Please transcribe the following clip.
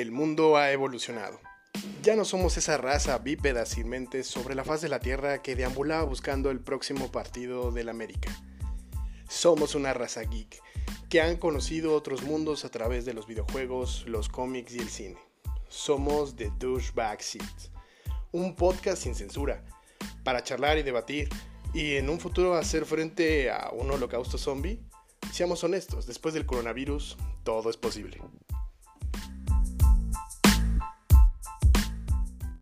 el mundo ha evolucionado. Ya no somos esa raza bípeda sin mentes sobre la faz de la Tierra que deambulaba buscando el próximo partido del América. Somos una raza geek que han conocido otros mundos a través de los videojuegos, los cómics y el cine. Somos The Douchebag Seats, un podcast sin censura, para charlar y debatir, y en un futuro hacer frente a un holocausto zombie. Seamos honestos, después del coronavirus todo es posible.